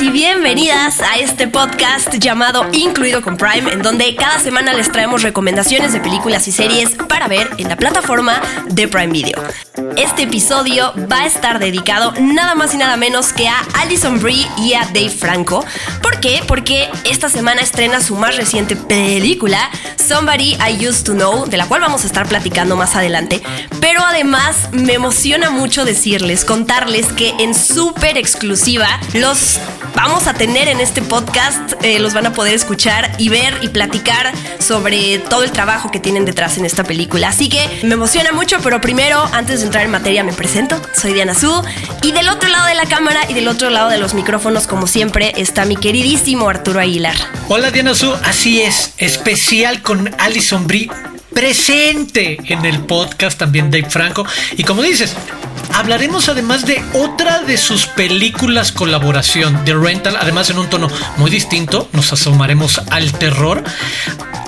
Y bienvenidas a este podcast llamado Incluido con Prime, en donde cada semana les traemos recomendaciones de películas y series para ver en la plataforma de Prime Video. Este episodio va a estar dedicado nada más y nada menos que a Alison Brie y a Dave Franco. ¿Por qué? Porque esta semana estrena su más reciente película, Somebody I Used to Know, de la cual vamos a estar platicando más adelante. Pero además me emociona mucho decirles, contarles que en súper exclusiva los vamos a tener en este podcast, eh, los van a poder escuchar y ver y platicar sobre todo el trabajo que tienen detrás en esta película. Así que me emociona mucho, pero primero, antes de entrar en materia, me presento. Soy Diana Su y del otro lado de la cámara y del otro lado de los micrófonos, como siempre, está mi queridísimo Arturo Aguilar. Hola Diana Su, así es, especial con Alison Brie presente en el podcast también Dave Franco. Y como dices, hablaremos además de otra de sus películas colaboración, The Rental, además en un tono muy distinto, nos asomaremos al terror.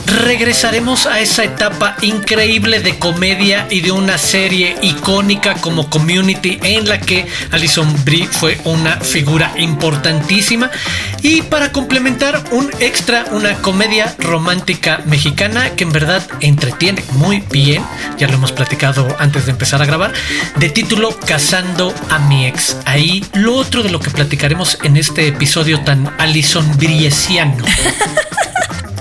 Regresaremos a esa etapa increíble de comedia y de una serie icónica como Community en la que Alison Brie fue una figura importantísima. Y para complementar, un extra, una comedia romántica mexicana que en verdad entretiene muy bien, ya lo hemos platicado antes de empezar a grabar, de título Casando a mi ex. Ahí lo otro de lo que platicaremos en este episodio tan Alison Briesiano.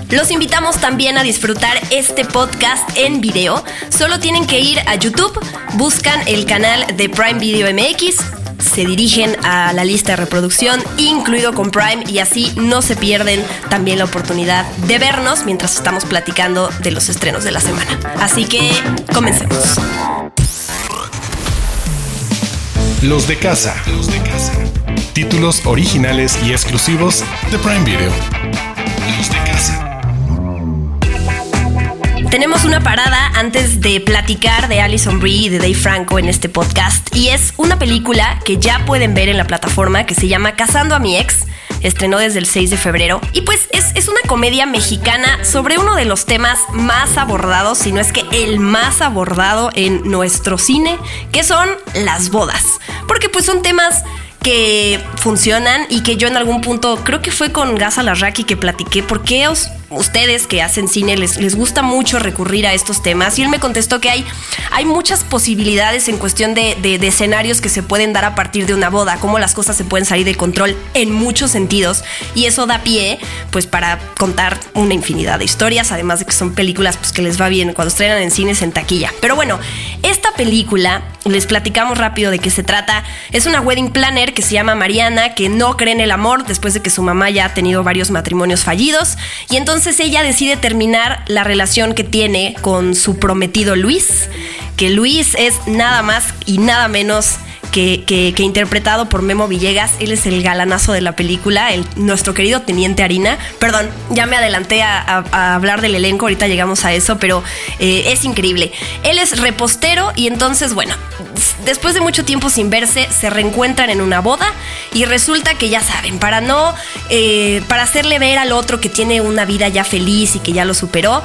Los invitamos también a disfrutar este podcast en video. Solo tienen que ir a YouTube, buscan el canal de Prime Video MX, se dirigen a la lista de reproducción, incluido con Prime, y así no se pierden también la oportunidad de vernos mientras estamos platicando de los estrenos de la semana. Así que comencemos. Los de casa. Los de casa. Títulos originales y exclusivos de Prime Video. Tenemos una parada antes de platicar de Alison Brie y de Dave Franco en este podcast y es una película que ya pueden ver en la plataforma que se llama Casando a mi ex. Estrenó desde el 6 de febrero y pues es, es una comedia mexicana sobre uno de los temas más abordados, si no es que el más abordado en nuestro cine, que son las bodas. Porque pues son temas que funcionan y que yo en algún punto, creo que fue con Gaza Larraqui que platiqué, ¿por qué os, ustedes que hacen cine les, les gusta mucho recurrir a estos temas? Y él me contestó que hay, hay muchas posibilidades en cuestión de, de, escenarios que se pueden dar a partir de una boda, cómo las cosas se pueden salir de control en muchos sentidos. Y eso da pie, pues, para contar una infinidad de historias, además de que son películas pues, que les va bien cuando estrenan en cines en taquilla. Pero bueno, esta película, les platicamos rápido de qué se trata, es una wedding planner que se llama Mariana, que no cree en el amor después de que su mamá ya ha tenido varios matrimonios fallidos. Y entonces ella decide terminar la relación que tiene con su prometido Luis, que Luis es nada más y nada menos que, interpretado por Memo Villegas. Él es el galanazo de la película, el, nuestro querido Teniente Harina. Perdón, ya me adelanté a hablar del elenco, ahorita llegamos a eso, pero eh, es increíble. Él es repostero y entonces, bueno, después de mucho tiempo sin verse, se reencuentran en una boda y resulta que ya saben, para no, eh, para hacerle ver al otro que tiene una vida ya feliz y que ya lo superó,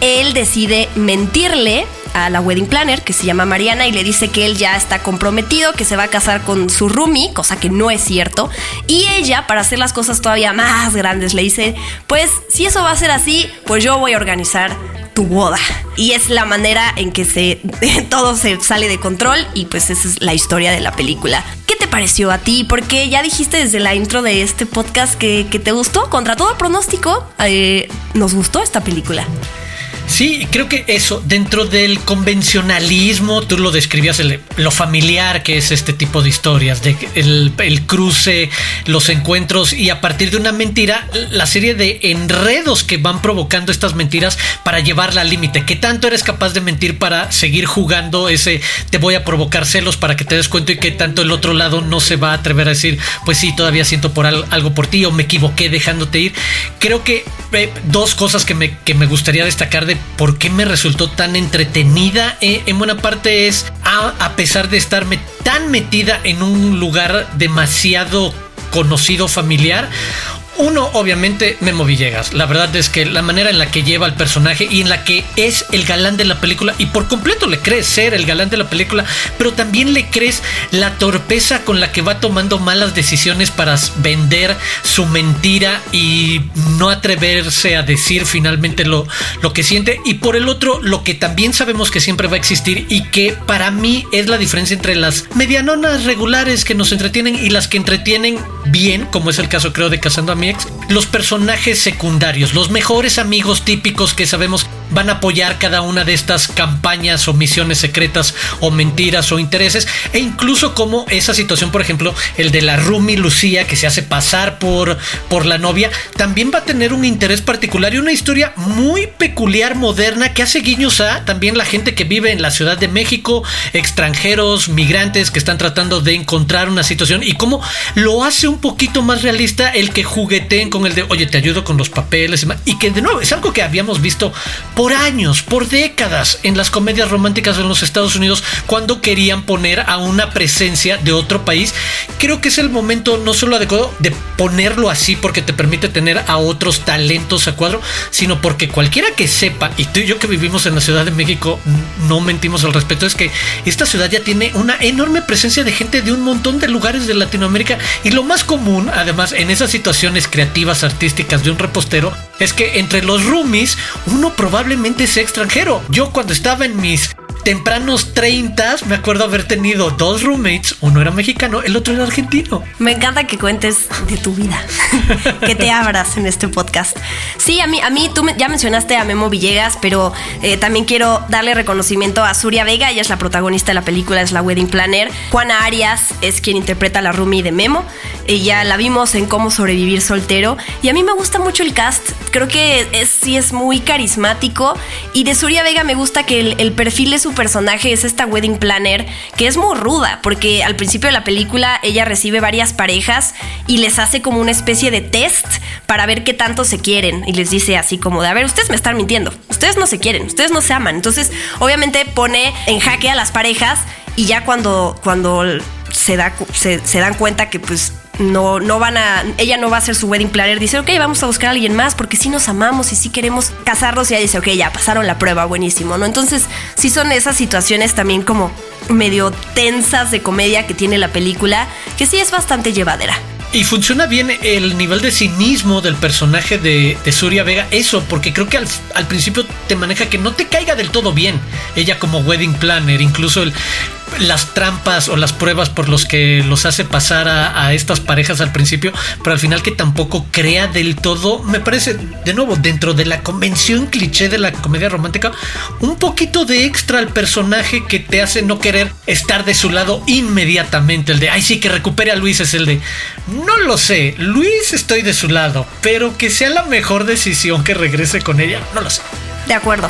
él decide mentirle a la wedding planner que se llama Mariana y le dice que él ya está comprometido, que se va a casar con su roomie, cosa que no es cierto. Y ella, para hacer las cosas todavía más grandes, le dice, pues si eso va a ser así, pues yo voy a organizar tu boda. Y es la manera en que se todo se sale de control y pues esa es la historia de la película. ¿Qué te pareció a ti? Porque ya dijiste desde la intro de este podcast que, que te gustó, contra todo pronóstico, eh, nos gustó esta película. Sí, creo que eso, dentro del convencionalismo, tú lo describías, el, lo familiar que es este tipo de historias, de el, el, cruce, los encuentros y a partir de una mentira, la serie de enredos que van provocando estas mentiras para llevarla al límite. ¿Qué tanto eres capaz de mentir para seguir jugando ese te voy a provocar celos para que te des cuenta y que tanto el otro lado no se va a atrever a decir, pues sí, todavía siento por algo por ti o me equivoqué dejándote ir? Creo que dos cosas que me, que me gustaría destacar de por qué me resultó tan entretenida. Eh, en buena parte es a, a pesar de estarme tan metida en un lugar demasiado conocido familiar Uno, obviamente, Memo Villegas. La verdad es que la manera en la que lleva el personaje y en la que es el galán de la película, y por completo le crees ser el galán de la película, pero también le crees la torpeza con la que va tomando malas decisiones para vender su mentira y no atreverse a decir finalmente lo, lo que siente. Y por el otro, lo que también sabemos que siempre va a existir y que para mí es la diferencia entre las medianonas regulares que nos entretienen y las que entretienen bien, como es el caso creo de Casando a mi los personajes secundarios, los mejores amigos típicos que sabemos van a apoyar cada una de estas campañas o misiones secretas o mentiras o intereses e incluso como esa situación por ejemplo el de la Rumi Lucía que se hace pasar por por la novia también va a tener un interés particular y una historia muy peculiar moderna que hace guiños a también la gente que vive en la Ciudad de México extranjeros migrantes que están tratando de encontrar una situación y cómo lo hace un poquito más realista el que jugueteen con el de oye te ayudo con los papeles y que de nuevo es algo que habíamos visto por años, por décadas en las comedias románticas en los Estados Unidos cuando querían poner a una presencia de otro país. Creo que es el momento no solo adecuado de ponerlo así porque te permite tener a otros talentos a cuadro, sino porque cualquiera que sepa, y tú y yo que vivimos en la Ciudad de México no mentimos al respecto, es que esta ciudad ya tiene una enorme presencia de gente de un montón de lugares de Latinoamérica y lo más común, además, en esas situaciones creativas, artísticas de un repostero, es que entre los roomies uno probablemente sea extranjero. Yo cuando estaba en mis tempranos 30 me acuerdo haber tenido dos roommates, uno era mexicano, el otro era argentino. Me encanta que cuentes de tu vida, que te abras en este podcast. Sí, a mí, a mí tú ya mencionaste a Memo Villegas, pero eh, también quiero darle reconocimiento a Suria Vega, ella es la protagonista de la película, es la Wedding Planner. Juana Arias es quien interpreta a la roomie de Memo. Ella la vimos en Cómo sobrevivir soltero y a mí me gusta mucho el cast. Creo que es, sí es muy carismático y de Suria Vega me gusta que el, el perfil de su personaje es esta wedding planner que es muy ruda porque al principio de la película ella recibe varias parejas y les hace como una especie de test para ver qué tanto se quieren y les dice así como de a ver ustedes me están mintiendo ustedes no se quieren ustedes no se aman entonces obviamente pone en jaque a las parejas y ya cuando cuando se, da, se, se dan cuenta que pues no, no van a, ella no va a ser su wedding planner, dice, ok, vamos a buscar a alguien más porque sí nos amamos y sí queremos casarnos y ella dice, ok, ya pasaron la prueba, buenísimo, ¿no? Entonces, sí son esas situaciones también como medio tensas de comedia que tiene la película, que sí es bastante llevadera. Y funciona bien el nivel de cinismo del personaje de, de Surya Vega, eso, porque creo que al, al, principio te maneja que no te caiga del todo bien. Ella como wedding planner, incluso el, las trampas o las pruebas por los que los hace pasar a, estas parejas al principio, pero al final que tampoco crea del todo, me parece, de nuevo, dentro de la convención cliché de la comedia romántica, un poquito de extra al personaje que te hace no querer estar de su lado inmediatamente. El de, ay, sí, que recupere a Luis es el de, no lo sé, Luis estoy de su lado, pero que sea la mejor decisión que regrese con ella, no lo sé. De acuerdo.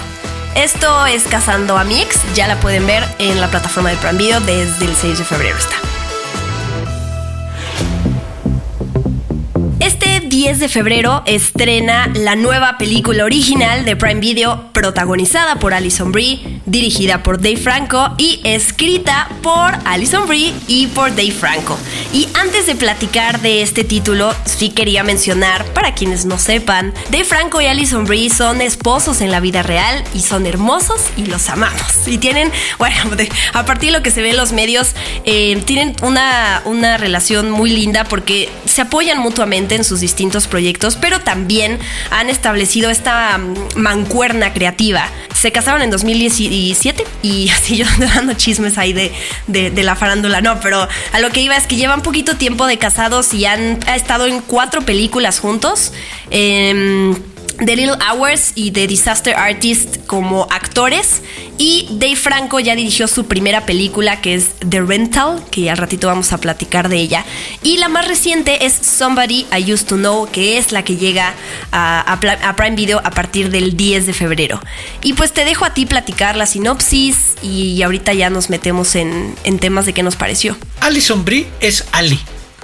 Esto es Casando a mi ex, ya la pueden ver en la plataforma de Prime Video desde el 6 de febrero está. 10 de febrero estrena la nueva película original de Prime Video protagonizada por Alison Brie, dirigida por Dave Franco y escrita por Alison Brie y por Dave Franco. Y antes de platicar de este título, sí quería mencionar, para quienes no sepan, Dave Franco y Alison Brie son esposos en la vida real y son hermosos y los amamos. Y tienen, bueno, a partir de lo que se ve en los medios, eh, tienen una, una relación muy linda porque se apoyan mutuamente en sus distintos proyectos, pero también han establecido esta mancuerna creativa. Se casaron en 2017 y así yo dando chismes ahí de, de, la farándula, no, pero a lo que iba es que llevan poquito tiempo de casados y han ha estado en cuatro películas juntos. Eh, The Little Hours y The Disaster Artist como actores. Y Dave Franco ya dirigió su primera película que es The Rental, que al ratito vamos a platicar de ella. Y la más reciente es Somebody I Used to Know, que es la que llega a, Prime Video a partir del 10 de febrero. Y pues te dejo a ti platicar la sinopsis y ahorita ya nos metemos en, en temas de qué nos pareció. Alison Brie es Ali.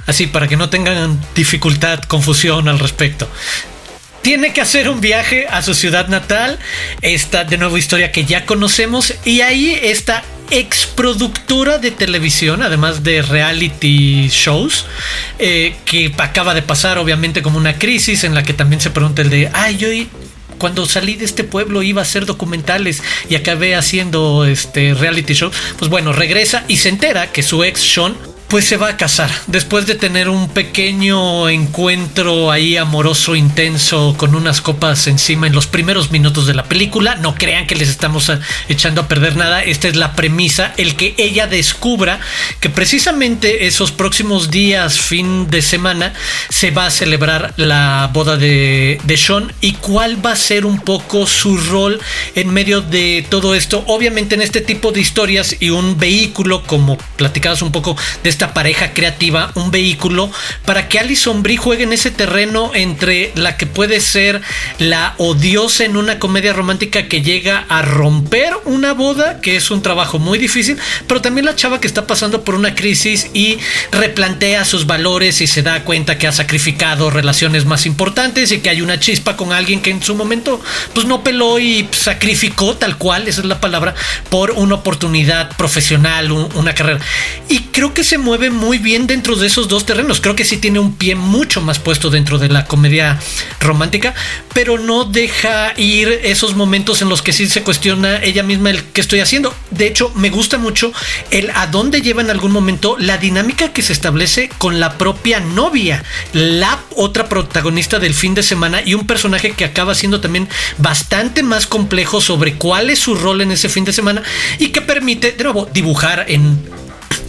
Así, para que no tengan dificultad, confusión al respecto tiene que hacer un viaje a su ciudad natal. Esta de nuevo historia que ya conocemos. Y ahí está exproductora de televisión, además de reality shows, eh, que acaba de pasar obviamente como una crisis en la que también se pregunta el de, ay, cuando salí de este pueblo iba a hacer documentales y acabé haciendo este reality show, pues bueno, regresa y se entera que su ex Sean pues se va a casar. Después de tener un pequeño encuentro ahí amoroso, intenso, con unas copas encima en los primeros minutos de la película. No crean que les estamos echando a perder nada. Esta es la premisa, el que ella descubra que precisamente esos próximos días, fin de semana, se va a celebrar la boda de, de Sean y cuál va a ser un poco su rol en medio de todo esto. Obviamente en este tipo de historias y un vehículo, como platicabas un poco de esta pareja creativa un vehículo para que Alison Brie juegue en ese terreno entre la que puede ser la odiosa en una comedia romántica que llega a romper una boda, que es un trabajo muy difícil, pero también la chava que está pasando por una crisis y replantea sus valores y se da cuenta que ha sacrificado relaciones más importantes y que hay una chispa con alguien que en su momento pues no peló y sacrificó tal cual, esa es la palabra, por una oportunidad profesional, una carrera. Y creo que se mueve muy bien dentro de esos dos terrenos. Creo que sí tiene un pie mucho más puesto dentro de la comedia romántica, pero no deja ir esos momentos en los que sí se cuestiona ella misma el que estoy haciendo. De hecho, me gusta mucho el a dónde lleva en algún momento la dinámica que se establece con la propia novia, la otra protagonista del fin de semana y un personaje que acaba siendo también bastante más complejo sobre cuál es su rol en ese fin de semana y que permite, de nuevo, dibujar en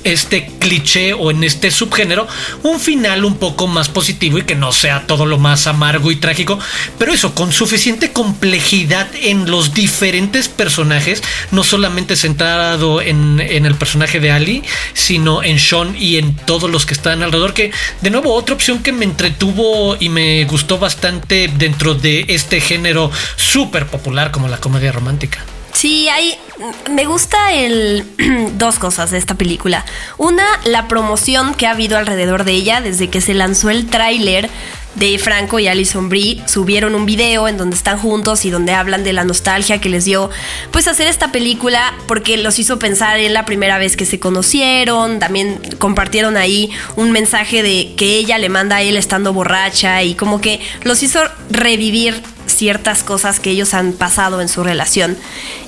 este cliché o en este subgénero un final un poco más positivo y que no sea todo lo más amargo y trágico, pero eso con suficiente complejidad en los diferentes personajes, no solamente centrado en, el personaje de Ali, sino en Sean y en todos los que están alrededor, que de nuevo otra opción que me entretuvo y me gustó bastante dentro de este género súper popular como la comedia romántica. Sí, hay. Me gusta el. dos cosas de esta película. Una, la promoción que ha habido alrededor de ella desde que se lanzó el tráiler de Franco y Alison Brie subieron un video en donde están juntos y donde hablan de la nostalgia que les dio pues hacer esta película porque los hizo pensar en la primera vez que se conocieron, también compartieron ahí un mensaje de que ella le manda a él estando borracha y como que los hizo revivir ciertas cosas que ellos han pasado en su relación.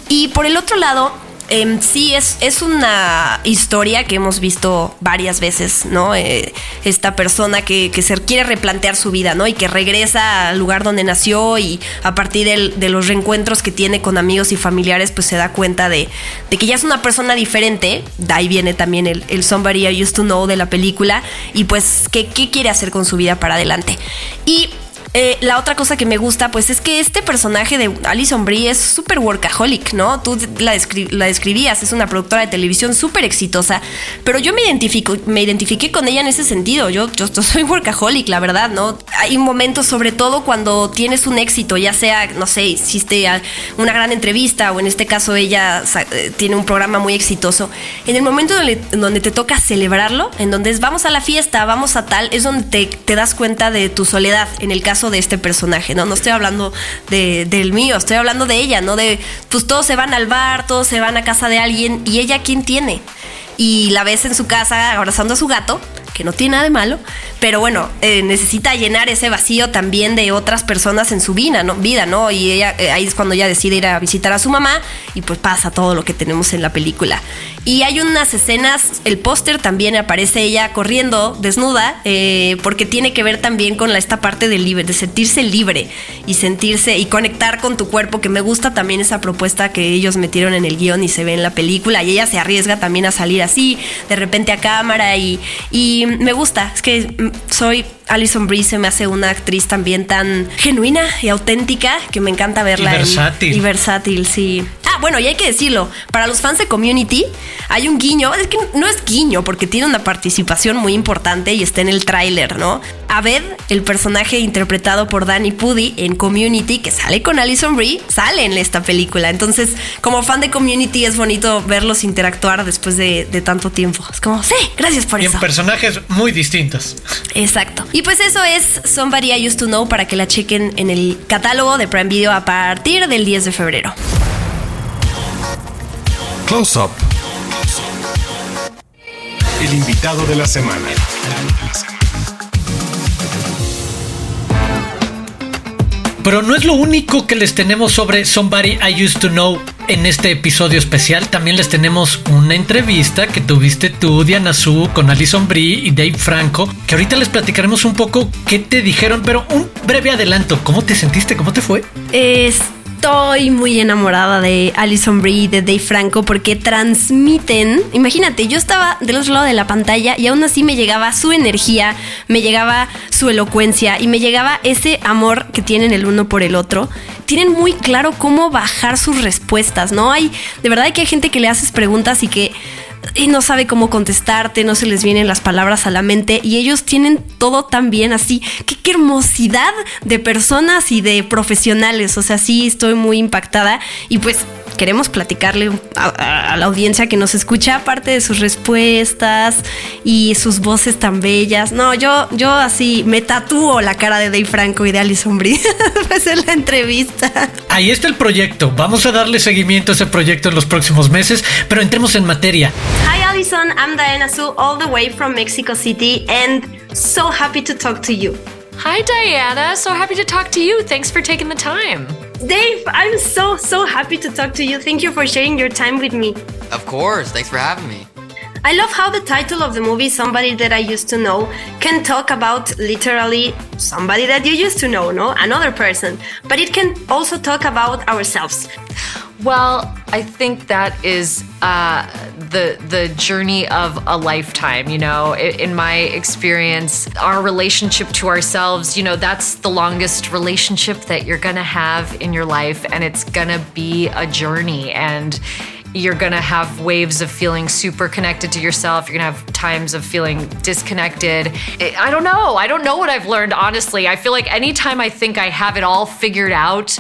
Y por el otro lado, em, sí, es, es una historia que hemos visto varias veces, ¿no? Eh, esta persona que, se quiere replantear su vida, ¿no? Y que regresa al lugar donde nació y a partir de los reencuentros que tiene con amigos y familiares, pues se da cuenta de, que ya es una persona diferente. De ahí viene también el, el Somebody I Used to Know de la película. Y pues, ¿qué, qué quiere hacer con su vida para adelante? Y eh, la otra cosa que me gusta, pues es que este personaje de Alison Brie es súper workaholic, ¿no? Tú la, describías, es una productora de televisión súper exitosa, pero yo me identifico, me identifiqué con ella en ese sentido. Yo, yo, soy workaholic, la verdad, ¿no? Hay momentos, sobre todo cuando tienes un éxito, ya sea, no sé, hiciste una gran entrevista o en este caso ella eh, tiene un programa muy exitoso. En el momento donde, te toca celebrarlo, en donde es vamos a la fiesta, vamos a tal, es donde te, te das cuenta de tu soledad. En el caso de este personaje, ¿no? No estoy hablando de, del mío, estoy hablando de ella, ¿no? De, pues todos se van al bar, todos se van a casa de alguien y ella, ¿quién tiene? Y la ves en su casa abrazando a su gato que no tiene nada de malo, pero bueno, eh, necesita llenar ese vacío también de otras personas en su vida, ¿no? Y ella, eh, ahí es cuando ella decide ir a visitar a su mamá y pues pasa todo lo que tenemos en la película. Y hay unas escenas, el póster también aparece ella corriendo desnuda, eh, porque tiene que ver también con esta parte del libre, de sentirse libre y sentirse y conectar con tu cuerpo, que me gusta también esa propuesta que ellos metieron en el guion y se ve en la película, y ella se arriesga también a salir así, de repente a cámara y, y me gusta, es que soy Alison Brie se me hace una actriz también tan genuina y auténtica que me encanta verla. Y versátil. y versátil, sí. Ah, bueno, y hay que decirlo, para los fans de Community hay un guiño, es que no es guiño porque tiene una participación muy importante y está en el tráiler, ¿no? Abed, el personaje interpretado por Danny Pudi en Community, que sale con Alison Brie, sale en esta película. Entonces, como fan de Community es bonito verlos interactuar después de, tanto tiempo. Es como, sí, gracias por y eso. En personajes muy distintos. Exacto. Y pues eso es Somebody I Used to Know para que la chequen en el catálogo de Prime Video a partir del 10 de febrero. Close Up El invitado de la semana. Pero no es lo único que les tenemos sobre Somebody I Used to Know en este episodio especial. También les tenemos una entrevista que tuviste tú, Diana Su, con Alison Brie y Dave Franco, que ahorita les platicaremos un poco qué te dijeron, pero un breve adelanto. ¿Cómo te sentiste? ¿Cómo te fue? Es estoy muy enamorada de Alison Brie y de Dave Franco porque transmiten. Imagínate, yo estaba del otro lado de la pantalla y aún así me llegaba su energía, me llegaba su elocuencia y me llegaba ese amor que tienen el uno por el otro. Tienen muy claro cómo bajar sus respuestas, ¿no? Hay, de verdad que hay gente que le haces preguntas y que y no sabe cómo contestarte, no se les vienen las palabras a la mente y ellos tienen todo tan bien así. Qué, qué hermosidad de personas y de profesionales. O sea, sí, estoy muy impactada y pues queremos platicarle a, a, la audiencia que nos escucha, aparte de sus respuestas y sus voces tan bellas. No, yo, yo así me tatúo la cara de Dave Franco y de Alison Brie pues en la entrevista. Ahí está el proyecto. Vamos a darle seguimiento a ese proyecto en los próximos meses, pero entremos en materia. Hi Alison, I'm Diana Su, all the way from Mexico City, and so happy to talk to you. Hi Diana, so happy to talk to you. Thanks for taking the time. Dave, I'm so, so happy to talk to you. Thank you for sharing your time with me. Of course, thanks for having me. I love how the title of the movie, Somebody That I Used to Know, can talk about literally somebody that you used to know, no? Another person. But it can also talk about ourselves. Well, I think that is uh, the the journey of a lifetime. You know, in my experience, our relationship to ourselves, you know, that's the longest relationship that you're gonna have in your life, and it's gonna be a journey. And you're gonna have waves of feeling super connected to yourself. You're gonna have times of feeling disconnected. I don't know. I don't know what I've learned, honestly. I feel like anytime I think I have it all figured out,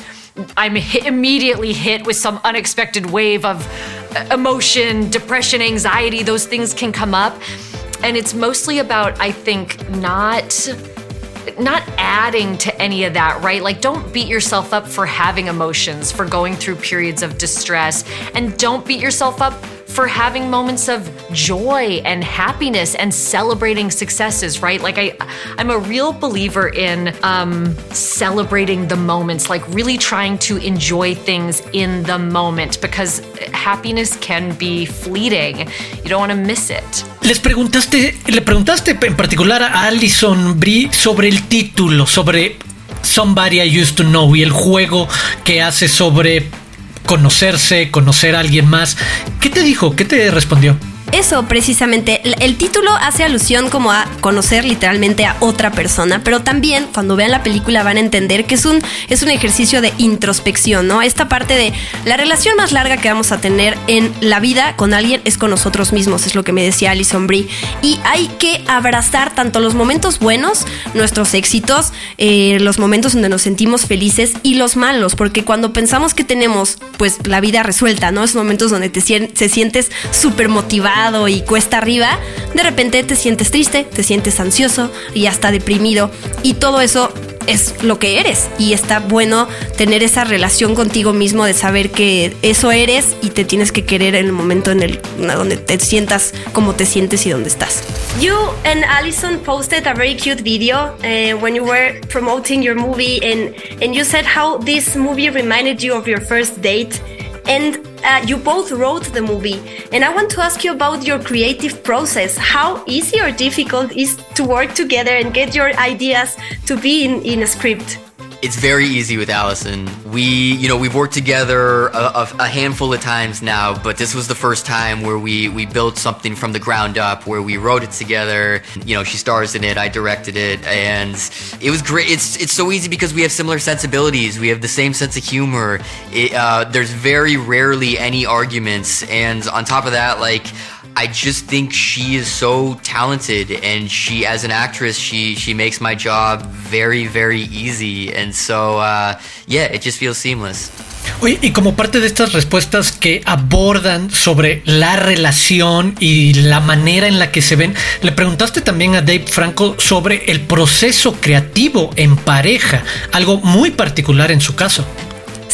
I'm hit, immediately hit with some unexpected wave of Uh, emotion, depression, anxiety. Those things can come up. And it's mostly about, I think, not not adding to any of that, right? Like, don't beat yourself up for having emotions, for going through periods of distress, and don't beat yourself up for having moments of joy and happiness and celebrating successes, right? Like I, I'm a real believer in um, celebrating the moments, like really trying to enjoy things in the moment because happiness can be fleeting. You don't want to miss it. Les preguntaste, le preguntaste en particular a Alison Brie sobre el título, sobre Somebody I Used to Know y el juego que hace sobre conocerse, conocer a alguien más. ¿Qué te dijo? ¿Qué te respondió? Eso precisamente, el título hace alusión como a conocer literalmente a otra persona, pero también cuando vean la película van a entender que es un, es un ejercicio de introspección, ¿no? Esta parte de la relación más larga que vamos a tener en la vida con alguien es con nosotros mismos, es lo que me decía Alison Brie. Y hay que abrazar tanto los momentos buenos, nuestros éxitos, eh, los momentos donde nos sentimos felices y los malos, porque cuando pensamos que tenemos pues la vida resuelta, ¿no? Esos momentos donde te, te sientes súper motivado, y cuesta arriba, de repente te sientes triste, te sientes ansioso y hasta deprimido. Y todo eso es lo que eres. Y está bueno tener esa relación contigo mismo de saber que eso eres y te tienes que querer en el momento en el donde te sientas como te sientes y donde estás. You and Allison posted a very cute video uh, when you were promoting your movie and and you said how this movie reminded you of your first date and uh, you both wrote the movie. And I want to ask you about your creative process. How easy or difficult is to work together and get your ideas to be in, in a script? It's very easy with Allison. We, you know, we've worked together a, a, handful of times now, but this was the first time where we we built something from the ground up, where we wrote it together. You know, she stars in it, I directed it, and it was great. It's it's so easy because we have similar sensibilities. We have the same sense of humor. It, uh, there's very rarely any arguments, and on top of that, like I just think she is so talented and she as an actress she she makes my job very very easy and so uh, yeah it just feels seamless. Oye, y como parte de estas respuestas que abordan sobre la relación y la manera en la que se ven, le preguntaste también a Dave Franco sobre el proceso creativo en pareja, algo muy particular en su caso.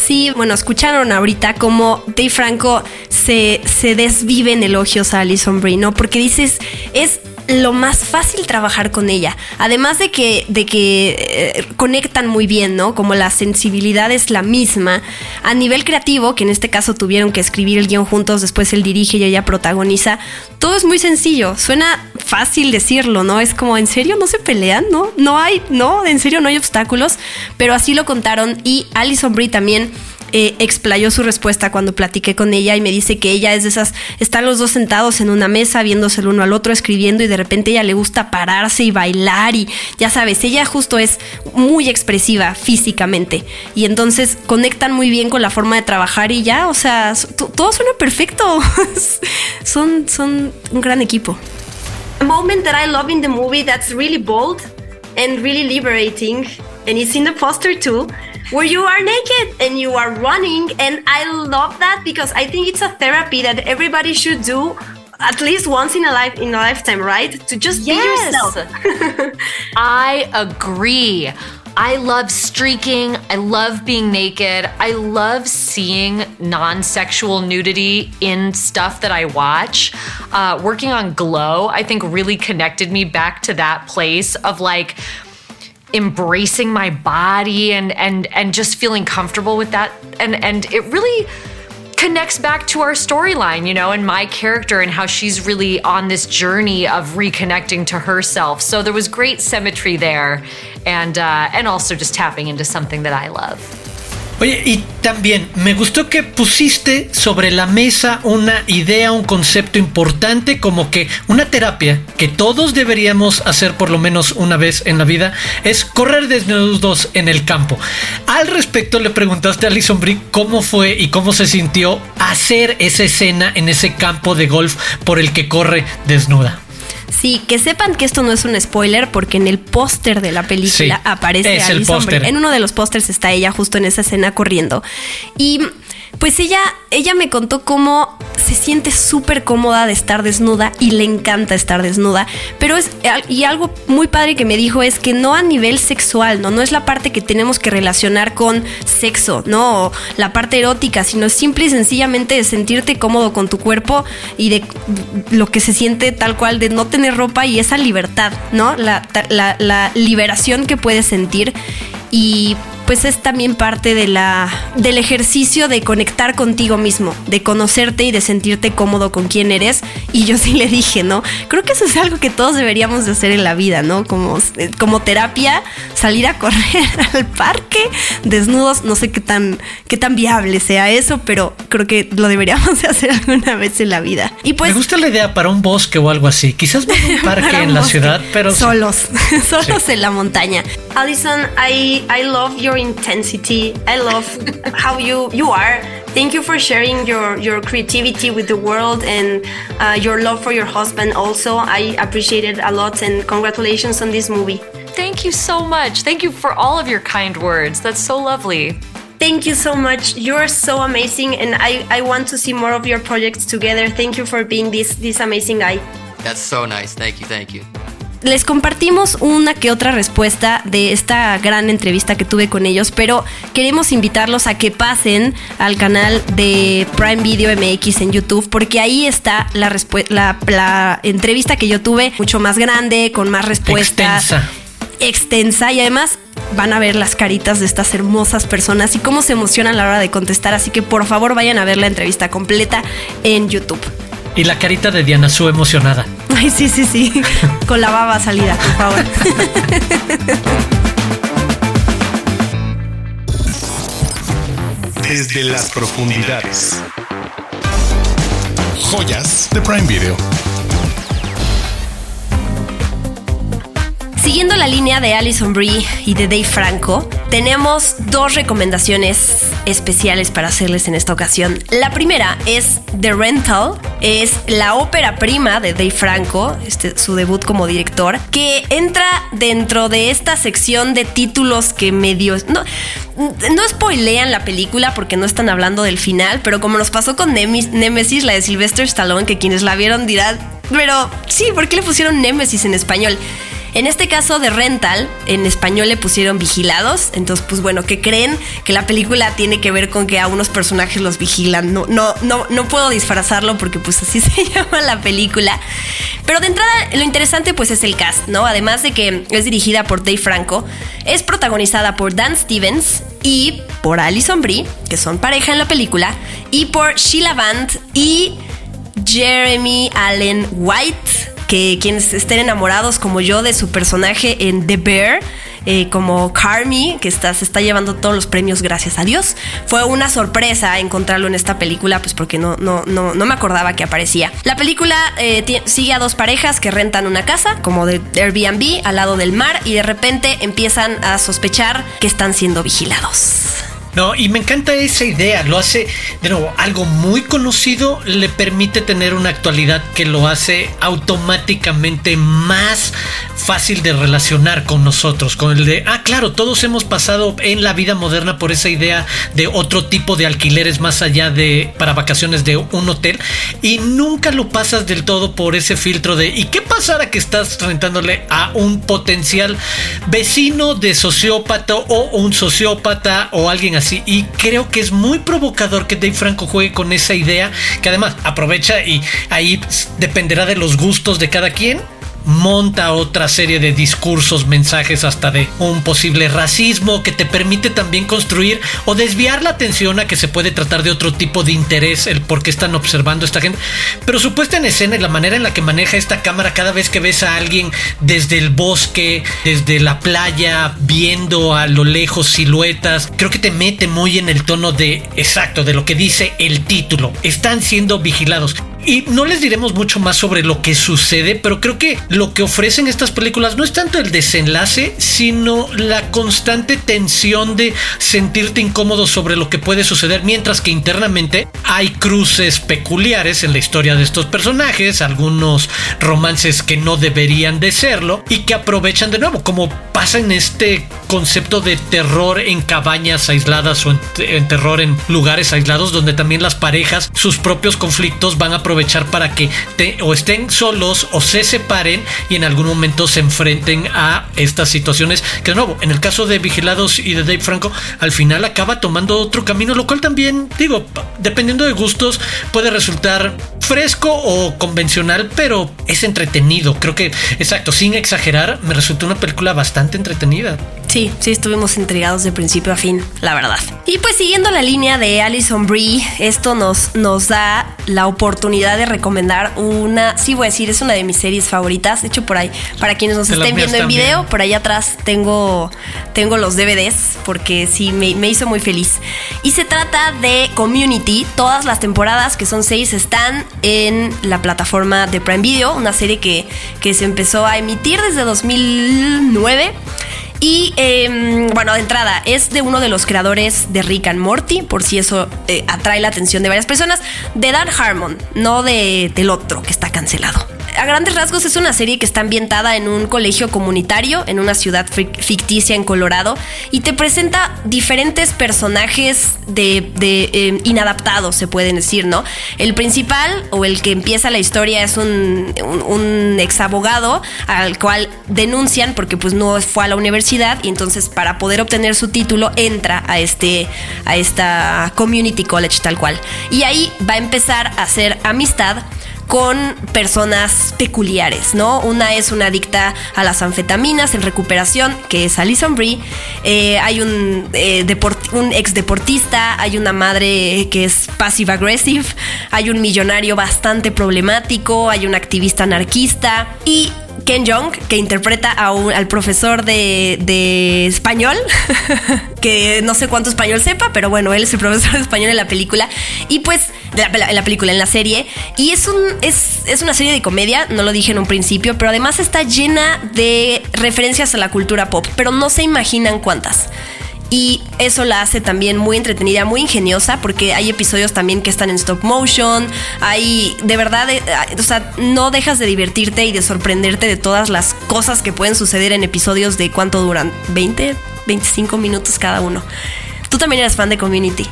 Sí, bueno, escucharon ahorita cómo Dave Franco se, se desvive en elogios a Alison Brie, ¿no? Porque dices, es lo más fácil trabajar con ella. Además de que, de que eh, conectan muy bien, ¿no? Como la sensibilidad es la misma. A nivel creativo, que en este caso tuvieron que escribir el guion juntos, después él dirige y ella protagoniza, todo es muy sencillo. Suena fácil decirlo, ¿no? Es como, ¿en serio no se pelean? ¿No? No hay, no, en serio no hay obstáculos. Pero así lo contaron y Alison Brie también eh, explayó su respuesta cuando platiqué con ella y me dice que ella es de esas, están los dos sentados en una mesa viéndose el uno al otro escribiendo y de repente ella le gusta pararse y bailar y ya sabes, ella justo es muy expresiva físicamente y entonces conectan muy bien con la forma de trabajar y ya, o sea, todo suena perfecto. son, son un gran equipo. A moment that I love in the movie that's really bold and really liberating and it's in the poster too. Where you are naked and you are running. And I love that because I think it's a therapy that everybody should do at least once in a life in a lifetime, right? To just yes. be yourself. I agree. I love streaking. I love being naked. I love seeing non sexual nudity in stuff that I watch. Uh, working on Glow, I think, really connected me back to that place of like, embracing my body and and and just feeling comfortable with that and and it really connects back to our storyline, you know, and my character and how she's really on this journey of reconnecting to herself. So there was great symmetry there, and uh, and also just tapping into something that I love. Oye, y también me gustó que pusiste sobre la mesa una idea, un concepto importante como que una terapia que todos deberíamos hacer por lo menos una vez en la vida es correr desnudos en el campo. Al respecto le preguntaste a Alison Brie cómo fue y cómo se sintió hacer esa escena en ese campo de golf por el que corre desnuda. Sí, que sepan que esto no es un spoiler porque en el póster de la película aparece Alison Brie. En uno de los pósters está ella justo en esa escena corriendo. Y pues ella, ella me contó cómo se siente súper cómoda de estar desnuda y le encanta estar desnuda. Pero es, y algo muy padre que me dijo es que no a nivel sexual, ¿no? No es la parte que tenemos que relacionar con sexo, ¿no? O la parte erótica, sino simple y sencillamente de sentirte cómodo con tu cuerpo y de lo que se siente tal cual de no tener ropa y esa libertad, ¿no? La, la liberación que puedes sentir. Y pues es también parte de la, del ejercicio de conectar contigo mismo, de conocerte y de sentirte cómodo con quién eres. Y yo sí le dije, ¿no? Creo que eso es algo que todos deberíamos de hacer en la vida, ¿no? Como, eh, como terapia, salir a correr al parque desnudos, no sé qué tan, qué tan viable sea eso, pero creo que lo deberíamos de hacer alguna vez en la vida. Y pues, Me gusta la idea para un bosque o algo así. Quizás no un parque en la ciudad, pero... Solos, solos en la montaña. Alison, I, I love your intensity. I love how you you are. Thank you for sharing your your creativity with the world and uh, your love for your husband. Also, I appreciate it a lot and congratulations on this movie. Thank you so much. Thank you for all of your kind words. That's so lovely. Thank you so much. You're so amazing, and I, I want to see more of your projects together. Thank you for being this this amazing guy. That's so nice. Thank you. Thank you. Les compartimos una que otra respuesta de esta gran entrevista que tuve con ellos, pero queremos invitarlos a que pasen al canal de Prime Video MX en YouTube, porque ahí está la, la, entrevista que yo tuve, mucho más grande, con más respuestas. Extensa. Extensa y además van a ver las caritas de estas hermosas personas y cómo se emocionan a la hora de contestar. Así que por favor vayan a ver la entrevista completa en YouTube. Y la carita de Diana Su emocionada. Ay, sí, sí, sí. Con la baba salida, por favor. Desde las profundidades. Joyas de Prime Video. Siguiendo la línea de Alison Brie y de Dave Franco, tenemos dos recomendaciones especiales para hacerles en esta ocasión. La primera es The Rental, es la ópera prima de Dave Franco, este, su debut como director, que entra dentro de esta sección de títulos que medio... No, no spoilean la película porque no están hablando del final, pero como nos pasó con Nemesis, la de Sylvester Stallone, que quienes la vieron dirán, pero sí, ¿por qué le pusieron Nemesis en español? En este caso de Rental, en español le pusieron vigilados. Entonces, pues bueno, ¿qué creen? Que la película tiene que ver con que a unos personajes los vigilan. No, no, no, no puedo disfrazarlo porque pues así se llama la película. Pero de entrada, lo interesante pues es el cast, ¿no? Además de que es dirigida por Dave Franco, es protagonizada por Dan Stevens y por Alison Brie, que son pareja en la película, y por Sheila Band y Jeremy Allen White, que quienes estén enamorados como yo de su personaje en The Bear, eh, como Carmi, que está, se está llevando todos los premios, gracias a Dios. Fue una sorpresa encontrarlo en esta película, pues porque no, no, no, no me acordaba que aparecía. La película eh, sigue a dos parejas que rentan una casa, como de Airbnb, al lado del mar, y de repente empiezan a sospechar que están siendo vigilados. No, y me encanta esa idea, lo hace de nuevo algo muy conocido, le permite tener una actualidad que lo hace automáticamente más fácil de relacionar con nosotros, con el de, ah, claro, todos hemos pasado en la vida moderna por esa idea de otro tipo de alquileres más allá de para vacaciones de un hotel y nunca lo pasas del todo por ese filtro de, ¿y qué pasará que estás rentándole a un potencial vecino de sociópata o un sociópata o alguien así? Y creo que es muy provocador que Dave Franco juegue con esa idea, que además aprovecha y ahí dependerá de los gustos de cada quien monta otra serie de discursos, mensajes hasta de un posible racismo que te permite también construir o desviar la atención a que se puede tratar de otro tipo de interés, el por qué están observando a esta gente. Pero su puesta en escena y la manera en la que maneja esta cámara cada vez que ves a alguien desde el bosque, desde la playa, viendo a lo lejos siluetas, creo que te mete muy en el tono de exacto, de lo que dice el título. Están siendo vigilados. Y no les diremos mucho más sobre lo que sucede, pero creo que lo que ofrecen estas películas no es tanto el desenlace, sino la constante tensión de sentirte incómodo sobre lo que puede suceder, mientras que internamente hay cruces peculiares en la historia de estos personajes, algunos romances que no deberían de serlo y que aprovechan de nuevo, como pasa en este concepto de terror en cabañas aisladas o en, terror en lugares aislados donde también las parejas, sus propios conflictos van a aprovechar para que o estén solos o se separen y en algún momento se enfrenten a estas situaciones que de nuevo, en el caso de Vigilados y de Dave Franco, al final acaba tomando otro camino, lo cual también, digo, dependiendo de gustos, puede resultar fresco o convencional, pero es entretenido. Creo que, exacto, sin exagerar, me resultó una película bastante entretenida. Sí, sí, estuvimos intrigados de principio a fin, la verdad. Y pues siguiendo la línea de Alison Brie, esto nos, nos da la oportunidad de recomendar una, sí voy a decir, es una de mis series favoritas. De hecho, por ahí, para quienes nos estén viendo en video, por ahí atrás tengo, tengo los DVDs, porque sí, me, me hizo muy feliz. Y se trata de Community. Todas las temporadas, que son seis, están en la plataforma de Prime Video, una serie que, que se empezó a emitir desde 2009 y em, bueno, de entrada, es de uno de los creadores de Rick and Morty, por si eso eh, atrae la atención de varias personas, de Dan Harmon, no de, del otro que está cancelado a grandes rasgos es una serie que está ambientada en un colegio comunitario, en una ciudad ficticia en Colorado, y te presenta diferentes personajes de, em, inadaptados, se pueden decir, ¿no? El principal o el que empieza la historia es un, un, ex abogado al cual denuncian porque pues no fue a la universidad y entonces para poder obtener su título entra a este a esta community college tal cual. Y ahí va a empezar a hacer amistad con personas peculiares, ¿no? Una es una adicta a las anfetaminas en recuperación, que es Alison Brie. Eh, hay un, eh, un ex deportista, hay una madre que es passive aggressive, hay un millonario bastante problemático, hay un activista anarquista y Ken Jong, que interpreta al profesor de, español, que no sé cuánto español sepa, pero bueno, él es el profesor de español en la película. Y pues, en la película, en la serie. Y es, un, es una serie de comedia, no lo dije en un principio, pero además está llena de referencias a la cultura pop, pero no se imaginan cuántas. Y eso la hace también muy entretenida, muy ingeniosa, porque hay episodios también que están en stop motion. Hay, de verdad, eh, o sea, no dejas de divertirte y de sorprenderte de todas las cosas que pueden suceder en episodios de cuánto duran, 20, 25 minutos cada uno. Tú también eres fan de Community.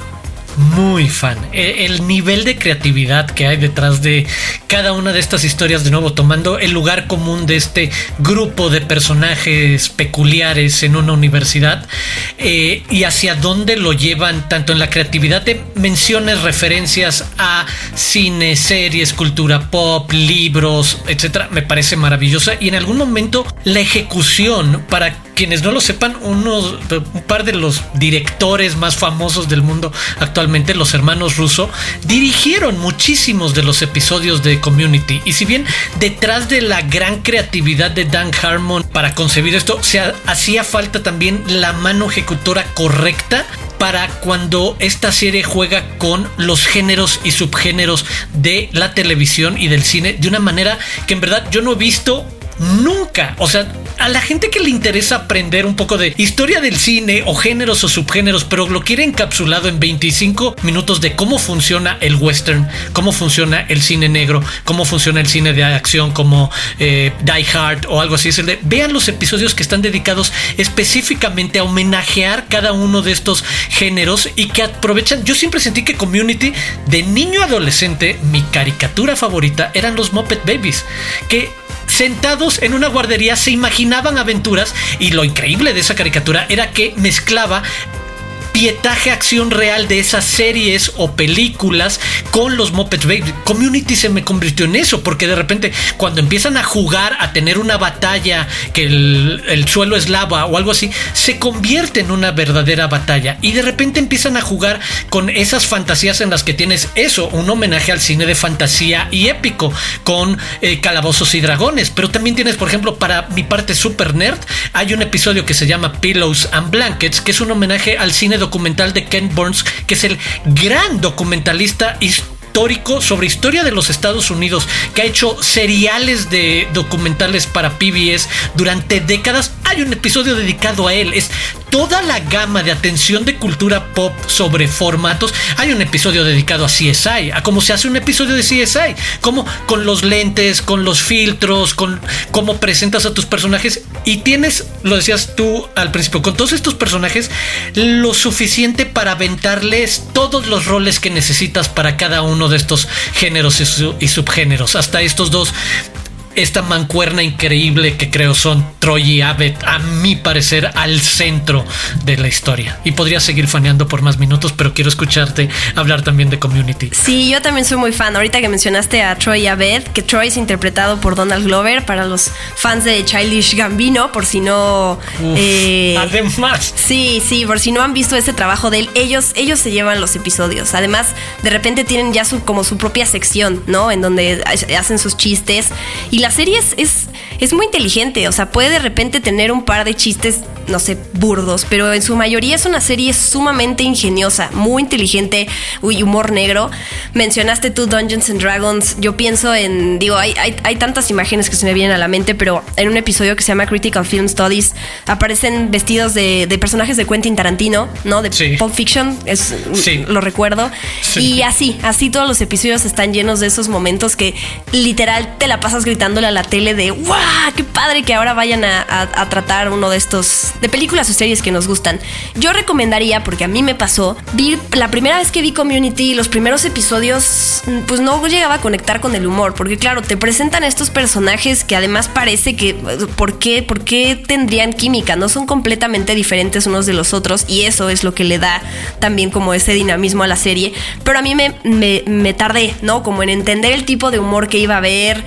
Muy fan. E, el nivel de creatividad que hay detrás de cada una de estas historias, de nuevo tomando el lugar común de este grupo de personajes peculiares en una universidad eh, y hacia dónde lo llevan, tanto en la creatividad de menciones, referencias a cine, series, cultura pop, libros, etcétera, me parece maravillosa. Y en algún momento la ejecución para quienes no lo sepan, unos, un par de los directores más famosos del mundo actualmente, los hermanos Russo, dirigieron muchísimos de los episodios de Community. Y si bien detrás de la gran creatividad de Dan Harmon para concebir esto, se hacía falta también la mano ejecutora correcta para cuando esta serie juega con los géneros y subgéneros de la televisión y del cine de una manera que en verdad yo no he visto nunca. O sea, a la gente que le interesa aprender un poco de historia del cine o géneros o subgéneros, pero lo quiere encapsulado en 25 minutos de cómo funciona el western, cómo funciona el cine negro, cómo funciona el cine de acción como eh, Die Hard o algo así. Es el de, vean los episodios que están dedicados específicamente a homenajear cada uno de estos géneros y que aprovechan. Yo siempre sentí que Community de niño adolescente, mi caricatura favorita eran los Muppet Babies, que sentados en una guardería se imaginaban aventuras y lo increíble de esa caricatura era que mezclaba pietaje acción real de esas series o películas con los Muppets Baby. Community se me convirtió en eso, porque de repente cuando empiezan a jugar, a tener una batalla, que el, suelo es lava o algo así, se convierte en una verdadera batalla. Y de repente empiezan a jugar con esas fantasías en las que tienes eso, un homenaje al cine de fantasía y épico, con eh, calabozos y dragones. Pero también tienes, por ejemplo, para mi parte super nerd, hay un episodio que se llama Pillows and Blankets, que es un homenaje al cine documental de Ken Burns, que es el gran documentalista histórico sobre historia de los Estados Unidos, que ha hecho seriales de documentales para PBS durante décadas. Hay un episodio dedicado a él. Es toda la gama de atención de cultura pop sobre formatos. Hay un episodio dedicado a CSI, a cómo se hace un episodio de CSI, como con los lentes, con los filtros, con cómo presentas a tus personajes y tienes, lo decías tú al principio, con todos estos personajes lo suficiente para aventarles todos los roles que necesitas para cada uno de estos géneros y, subgéneros. Hasta estos dos esta mancuerna increíble que creo son Troy y Abbott, a mi parecer, al centro de la historia. Y podría seguir faneando por más minutos, pero quiero escucharte hablar también de Community. Sí, yo también soy muy fan. Ahorita que mencionaste a Troy y Abbott, que Troy es interpretado por Donald Glover, para los fans de Childish Gambino, por si no... Eh, además. Sí, sí, por si no han visto ese trabajo de él, ellos, ellos se llevan los episodios. Además, de repente tienen ya su, como su propia sección, ¿no? En donde hacen sus chistes y la serie es, es, muy inteligente, o sea, puede de repente tener un par de chistes, no sé, burdos, pero en su mayoría es una serie sumamente ingeniosa, muy inteligente, uy, humor negro. Mencionaste tú Dungeons and Dragons, yo pienso en, digo, hay, hay, tantas imágenes que se me vienen a la mente, pero en un episodio que se llama Critical Film Studies aparecen vestidos de, personajes de Quentin Tarantino, ¿no? De Pulp Fiction, es, lo recuerdo. Y así, así todos los episodios están llenos de esos momentos que literal te la pasas gritando a la tele de ¡guau! ¡Qué padre que ahora vayan a, tratar uno de estos de películas o series que nos gustan! Yo recomendaría, porque a mí me pasó, vi la primera vez que vi Community, los primeros episodios, pues no llegaba a conectar con el humor, porque claro, te presentan estos personajes que además parece que, ¿por qué, ¿por qué tendrían química? No son completamente diferentes unos de los otros y eso es lo que le da también como ese dinamismo a la serie. Pero a mí me, me, me tardé, ¿no? Como en entender el tipo de humor que iba a ver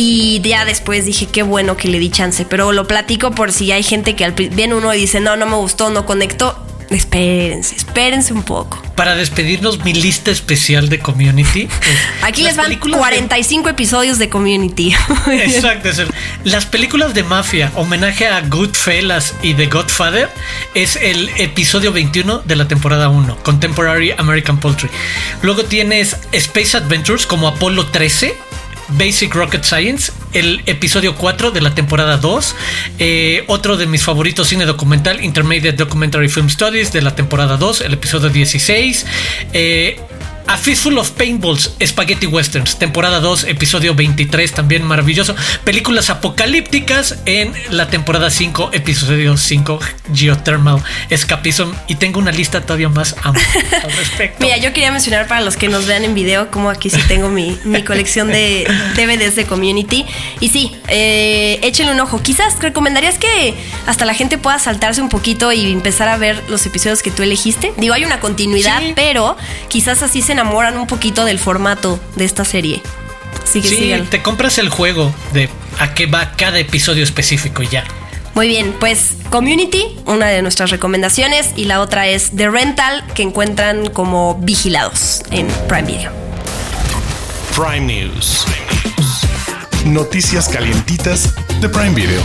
y ya después dije, qué bueno que le di chance. Pero lo platico por si hay gente que viene uno y dice, no, no me gustó, no conectó. Espérense, espérense un poco. Para despedirnos, mi lista especial de Community. Aquí les van 45 episodios de Community. Exacto. Las películas de mafia, homenaje a Goodfellas y The Godfather, es el episodio 21 de la temporada 1, Contemporary American Poultry. Luego tienes Space Adventures como Apolo 13 Basic Rocket Science, el episodio 4 de la temporada 2. Eh, otro de mis favoritos cine documental, Intermediate Documentary Film Studies de la temporada 2, el episodio 16. Eh, A Fistful of Paintballs, Spaghetti Westerns, temporada 2, episodio 23, también maravilloso. Películas apocalípticas en la temporada 5, episodio 5, Geothermal Escapism. Y tengo una lista todavía más amplia al respecto. Mira, yo quería mencionar para los que nos vean en video, como aquí sí tengo mi, mi colección de DVDs de Community. Y sí, eh, échenle un ojo. Quizás recomendarías que hasta la gente pueda saltarse un poquito y empezar a ver los episodios que tú elegiste. Digo, hay una continuidad, Sí. pero quizás así se enamoran un poquito del formato de esta serie. Así que Sí, sigan. te compras el juego de a qué va cada episodio específico y ya. Muy bien, pues Community, una de nuestras recomendaciones, y la otra es The Rental, que encuentran como vigilados en Prime Video. Prime News. Noticias calientitas de Prime Video.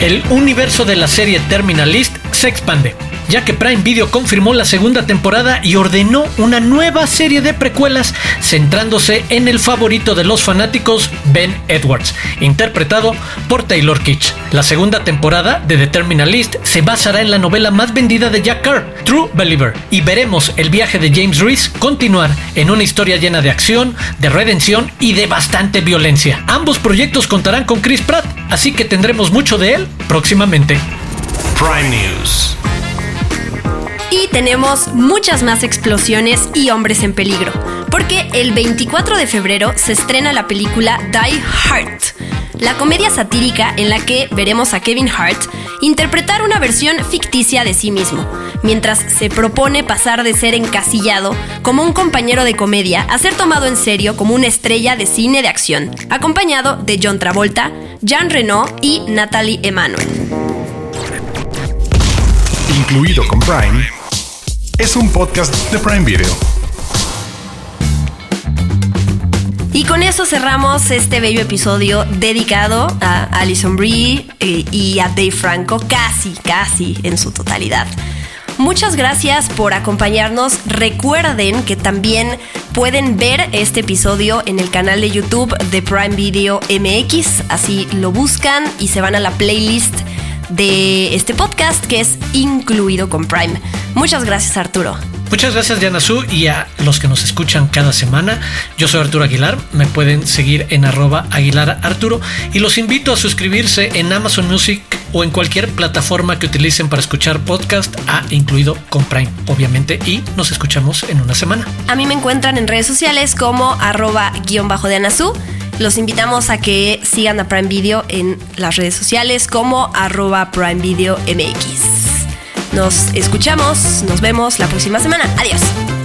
El universo de la serie Terminal List se expande, ya que Prime Video confirmó la segunda temporada y ordenó una nueva serie de precuelas centrándose en el favorito de los fanáticos, Ben Edwards, interpretado por Taylor Kitsch. La segunda temporada de The Terminal List se basará en la novela más vendida de Jack Carr, True Believer, y veremos el viaje de James Reese continuar en una historia llena de acción, de redención y de bastante violencia. Ambos proyectos contarán con Chris Pratt, así que tendremos mucho de él próximamente. Prime News. Y tenemos muchas más explosiones y hombres en peligro, porque el 24 de febrero se estrena la película Die Hard, la comedia satírica en la que veremos a Kevin Hart interpretar una versión ficticia de sí mismo, mientras se propone pasar de ser encasillado como un compañero de comedia a ser tomado en serio como una estrella de cine de acción, acompañado de John Travolta, Jean Reno y Natalie Emanuel. Incluido con Prime. Es un podcast de Prime Video. Y con eso cerramos este bello episodio dedicado a Alison Brie eh, y a Dave Franco, casi, casi en su totalidad. Muchas gracias por acompañarnos. Recuerden que también pueden ver este episodio en el canal de YouTube de Prime Video MX. Así lo buscan y se van a la playlist de este podcast que es incluido con Prime. Muchas gracias Arturo. Muchas gracias Diana Su y a los que nos escuchan cada semana. Yo soy Arturo Aguilar, me pueden seguir en arroba Aguilar Arturo y los invito a suscribirse en Amazon Music o en cualquier plataforma que utilicen para escuchar podcast, a incluido con Prime, obviamente, y nos escuchamos en una semana. A mí me encuentran en redes sociales como arroba guion bajo de Anazú. Los invitamos a que sigan a Prime Video en las redes sociales como arroba Prime Video MX. Nos escuchamos, nos vemos la próxima semana. Adiós.